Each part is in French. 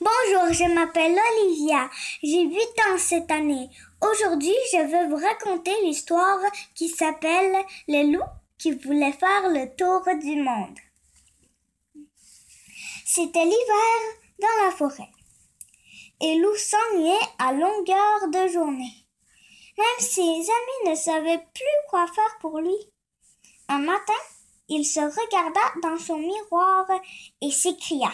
Bonjour, je m'appelle Olivia. J'ai 8 ans cette année. Aujourd'hui, je vais vous raconter l'histoire qui s'appelle Le loup qui voulait faire le tour du monde. C'était l'hiver dans la forêt. Et loup s'ennuyait à longueur de journée. Même ses amis ne savaient plus quoi faire pour lui. Un matin, il se regarda dans son miroir et s'écria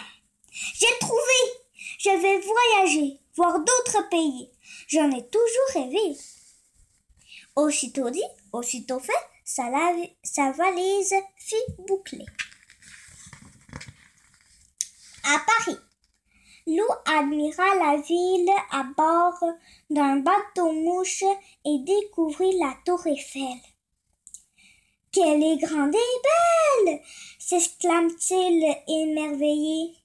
J'ai trouvé Je vais voyager, voir d'autres pays. J'en ai toujours rêvé. Aussitôt dit, aussitôt fait, sa, valise fut bouclée. À Paris, Lou admira la ville à bord d'un bateau-mouche et découvrit la tour Eiffel. Quelle est grande et belle s'exclame-t-il émerveillé.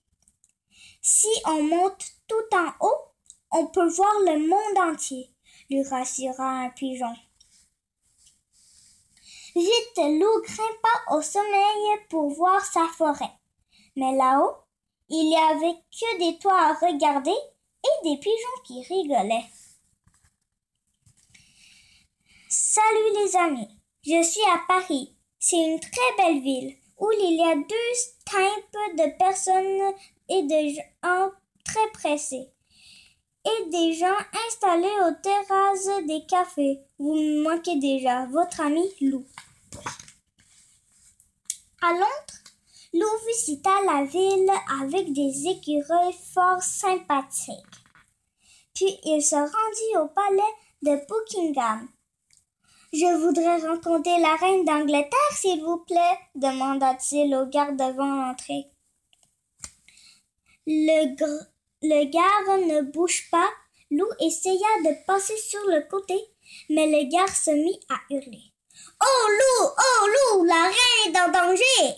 Si on monte tout en haut, on peut voir le monde entier, lui rassura un pigeon. Vite, Lou grimpa au sommeil pour voir sa forêt. Mais là-haut, il y avait que des toits à regarder et des pigeons qui rigolaient. Salut les amis, je suis à Paris. C'est une très belle ville où il y a deux types de personnes et de gens très pressés et des gens installés aux terrasses des cafés. Vous me manquez déjà, votre ami Lou. À Londres, Lou visita la ville avec des écureuils fort sympathiques. Puis il se rendit au palais de Buckingham. Je voudrais rencontrer la reine d'Angleterre, s'il vous plaît, demanda-t-il au garde devant l'entrée. Le, garde ne bouge pas. Lou essaya de passer sur le côté, mais le garde se mit à hurler. Oh loup, oh loup, la reine est en danger.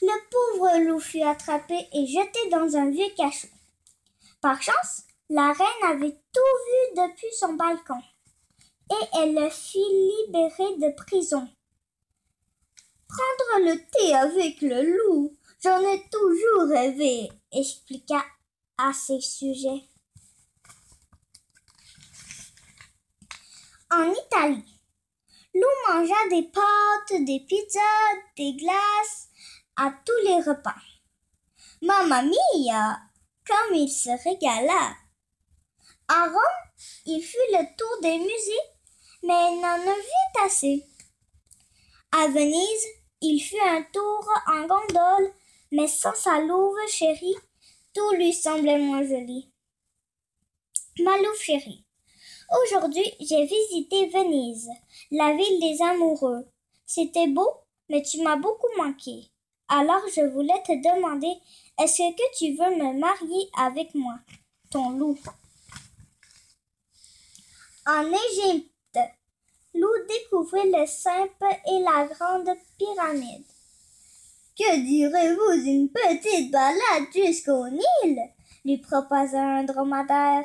Le pauvre loup fut attrapé et jeté dans un vieux cachot. Par chance, la reine avait tout vu depuis son balcon et elle le fit libérer de prison. Prendre le thé avec le loup, j'en ai toujours rêvé, expliqua à ses sujets. En Italie, Lou mangea des pâtes, des pizzas, des glaces à tous les repas. Mamma mia! Comme il se régala! À Rome, il fit le tour des musées, mais il n'en vit assez. À Venise, il fit un tour en gondole, mais sans sa louve chérie, tout lui semblait moins joli. Ma louve chérie, aujourd'hui j'ai visité Venise, la ville des amoureux. C'était beau, mais tu m'as beaucoup manqué. Alors je voulais te demander, est-ce que tu veux me marier avec moi, ton loup? En Égypte, Loup découvrit le simple et la grande pyramide. Que direz-vous d'une petite balade jusqu'au Nil? lui proposa un dromadaire.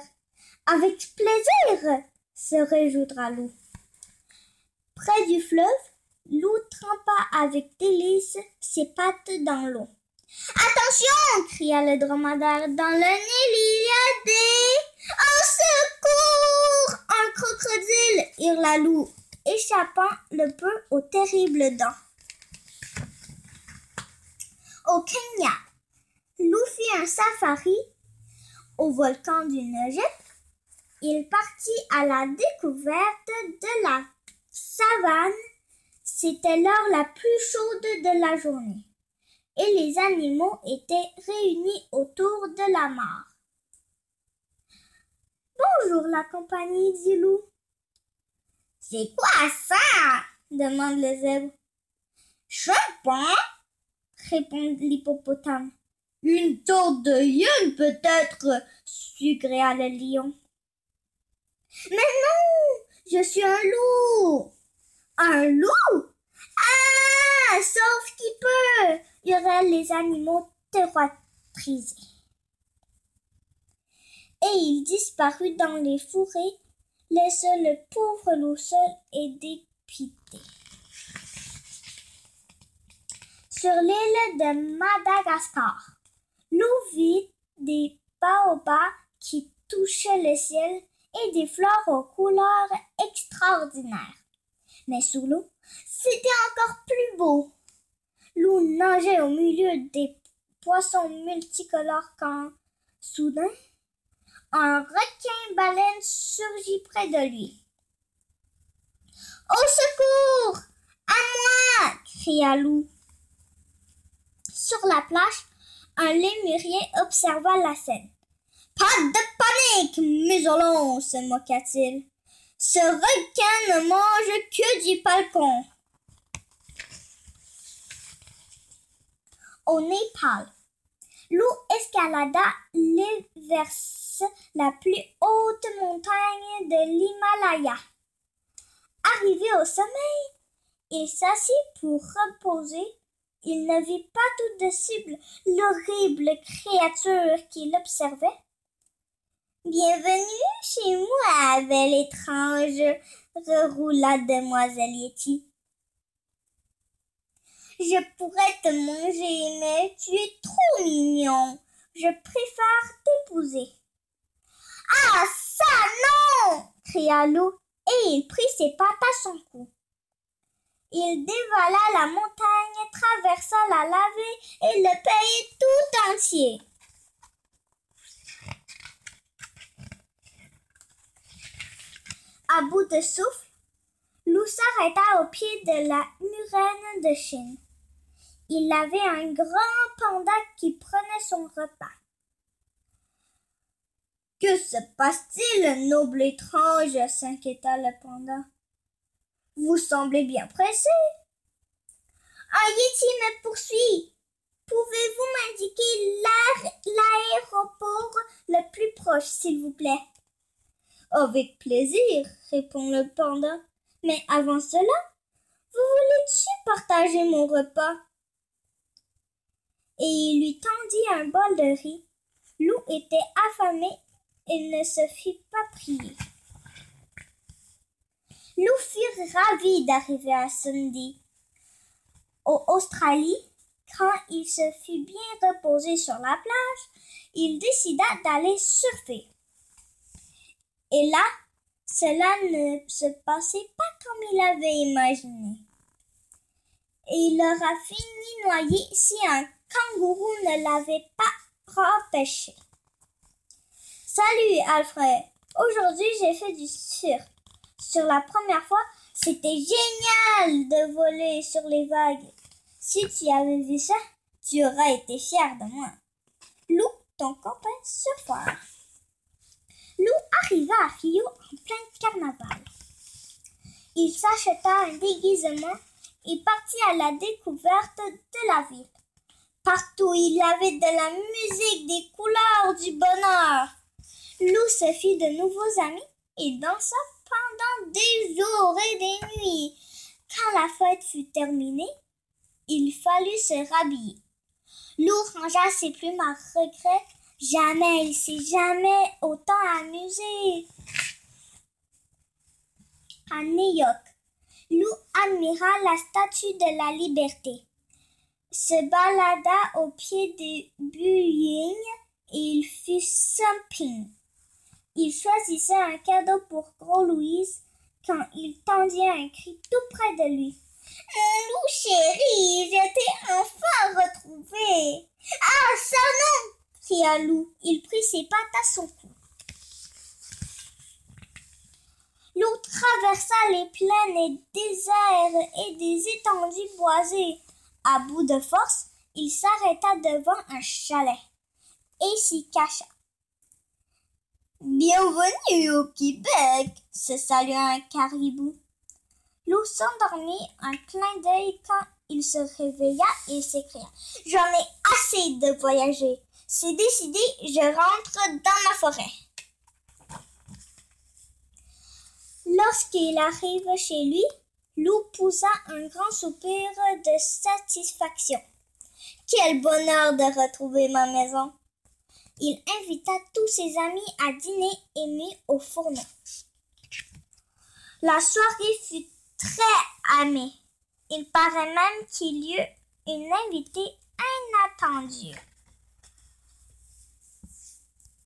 Avec plaisir, se réjoudra Loup. Près du fleuve, Loup trempa avec délice ses pattes dans l'eau. Attention! cria le dromadaire. Dans le Nil, il y a des. Hurla Loup, échappant le peu aux terribles dents. Au Kenya, Loup fit un safari au volcan du Negev. Il partit à la découverte de la savane c'était l'heure la plus chaude de la journée, et les animaux étaient réunis autour de la mare. Bonjour la compagnie, dit loup. C'est quoi ça? demande le zèbre. Je pas, répond l'hippopotame. Une tour de hyène peut-être, sugréa le lion. Mais non, je suis un loup. Un loup? Ah Sauf qui peut hurlèrent les animaux terrorisés. Et il disparut dans les fourrés, laissant le pauvre loup seul et dépité. Sur l'île de Madagascar, Loup vit des baobabs qui touchaient le ciel et des fleurs aux couleurs extraordinaires. Mais sous l'eau, c'était encore plus beau. Loup nageait au milieu des poissons multicolores quand, soudain, un requin-baleine surgit près de lui. Au secours! À moi! cria Loup. Sur la plage, un lémurien observa la scène. Pas de panique, muselon, se moqua-t-il. Ce requin ne mange que du palcon. Au Népal, Loup escalada l'Everest, la plus haute montagne de l'Himalaya. Arrivé au sommet, il s'assit pour reposer. Il ne vit pas tout de suite l'horrible créature qui l'observait. Bienvenue chez moi, belle étrange, reroula demoiselle Yeti. Je pourrais te manger, mais tu es trop mignon. Je préfère t'épouser. Ah, ça non! cria Loup et il prit ses pattes à son cou. Il dévala la montagne, traversa la lavée et le pays tout entier. À bout de souffle, Lou s'arrêta au pied de la murène de Chine. Il avait un grand panda qui prenait son repas. Que se passe-t-il, noble étrange? s'inquiéta le panda. Vous semblez bien pressé. Un yeti me poursuit. Pouvez-vous m'indiquer l'aéroport le plus proche, s'il vous plaît? Avec plaisir, répond le panda. Mais avant cela, vous voulez-tu partager mon repas? Tendit un bol de riz. Loup était affamé il ne se fit pas prier. Lou fut ravi d'arriver à Sunday. Au Australie, quand il se fut bien reposé sur la plage, il décida d'aller surfer. Et là, cela ne se passait pas comme il avait imaginé. Et il aura fini noyé si un kangourou ne l'avait pas repêché. Salut Alfred. Aujourd'hui j'ai fait du surf. Sur la première fois, c'était génial de voler sur les vagues. Si tu avais vu ça, tu aurais été fier de moi. Lou, ton copain surfeur. Lou arriva à Rio en plein carnaval. Il s'acheta un déguisement et partit à la découverte de la ville. Partout il avait de la musique, des couleurs, du bonheur. Lou se fit de nouveaux amis et dansa pendant des jours et des nuits. Quand la fête fut terminée, il fallut se rhabiller. Lou rangea ses plumes à regret. Jamais il s'est jamais autant amusé. À New York, Lou admira la statue de la liberté, se balada au pied des buildings et il fut simping. Il choisissait un cadeau pour Gros Louise quand il tendit un cri tout près de lui. Mon loup chéri, je t'ai enfin retrouvé. Ah, ça non cria Loup. Il prit ses pattes à son cou. Loup traversa les plaines et déserts et des étendues boisées. À bout de force, il s'arrêta devant un chalet et s'y cacha. Bienvenue au Québec, se salua un caribou. Loup s'endormit un clin d'œil quand il se réveilla et s'écria J'en ai assez de voyager. C'est décidé, je rentre dans ma forêt. Lorsqu'il arrive chez lui, Loup poussa un grand soupir de satisfaction. Quel bonheur de retrouver ma maison. Il invita tous ses amis à dîner et mit au fourneau. La soirée fut très amée. Il paraît même qu'il y eut une invitée inattendue.